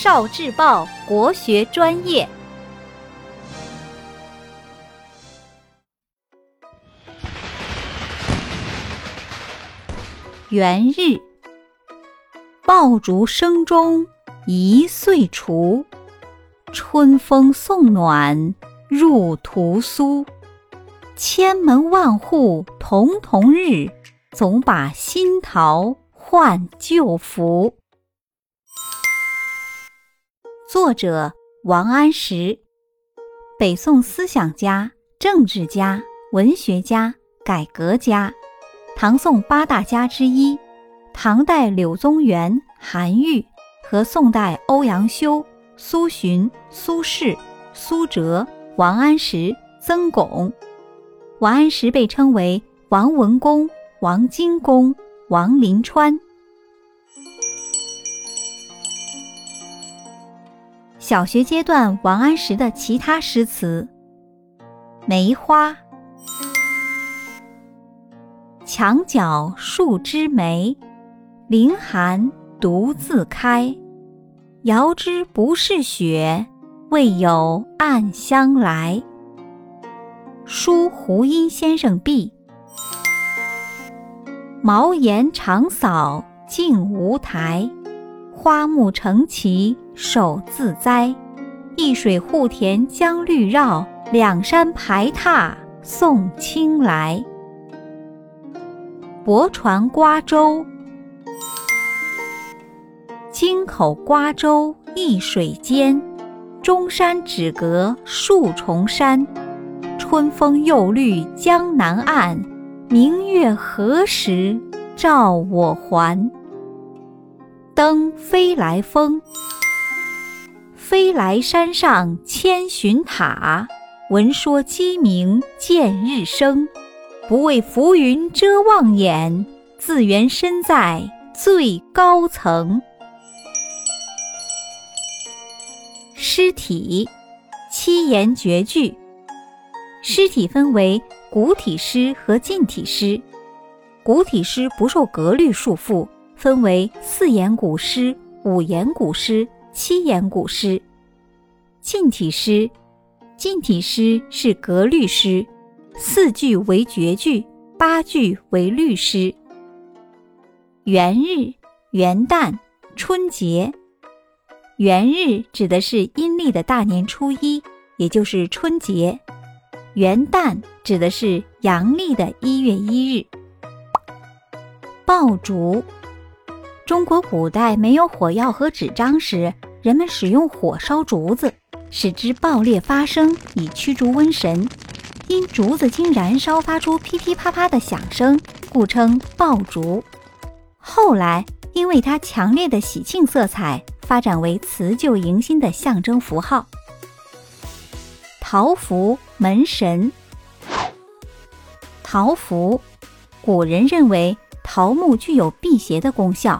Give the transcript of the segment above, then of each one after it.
少智报国学专业。元日，爆竹声中一岁除，春风送暖入屠苏。千门万户曈曈日，总把新桃换旧符。作者王安石，北宋思想家、政治家、文学家、改革家。唐宋八大家之一，唐代柳宗元、韩愈和宋代欧阳修、苏洵、苏轼、苏辙、王安石、曾巩。王安石被称为王文公、王荆公、王林川。小学阶段，王安石的其他诗词：梅花。墙角数枝梅，凌寒独自开。遥知不是雪，为有暗香来。书胡因先生壁，茅檐长扫净无苔。花木成畦手自栽，一水护田将绿绕，两山排闼送青来。泊船瓜洲，京口瓜洲一水间，中山只隔数重山。春风又绿江南岸，明月何时照我还？登飞来峰，飞来山上千寻塔，闻说鸡鸣见日升。不畏浮云遮望眼，自缘身在最高层。诗体七言绝句。诗体分为古体诗和近体诗。古体诗不受格律束缚，分为四言古诗、五言古诗、七言古诗。近体诗，近体诗是格律诗。四句为绝句，八句为律诗。元日、元旦、春节。元日指的是阴历的大年初一，也就是春节；元旦指的是阳历的一月一日。爆竹。中国古代没有火药和纸张时，人们使用火烧竹子，使之爆裂发声，以驱逐瘟神。因竹子经燃烧发出噼噼啪啪的响声，故称爆竹。后来，因为它强烈的喜庆色彩，发展为辞旧迎新的象征符号。桃符门神。桃符，古人认为桃木具有辟邪的功效，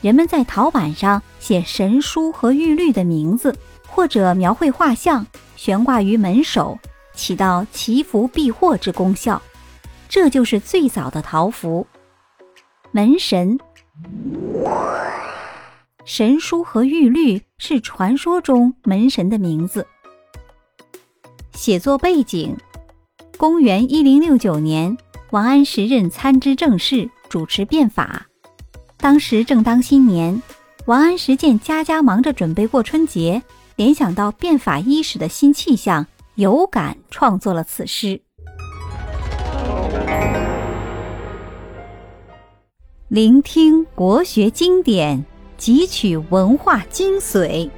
人们在陶板上写神书和玉律的名字，或者描绘画像，悬挂于门首。起到祈福避祸之功效，这就是最早的桃符。门神、神书和玉律是传说中门神的名字。写作背景：公元一零六九年，王安石任参知政事，主持变法。当时正当新年，王安石见家家忙着准备过春节，联想到变法伊始的新气象。有感创作了此诗。聆听国学经典，汲取文化精髓，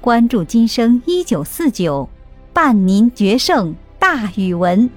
关注今生一九四九，伴您决胜大语文。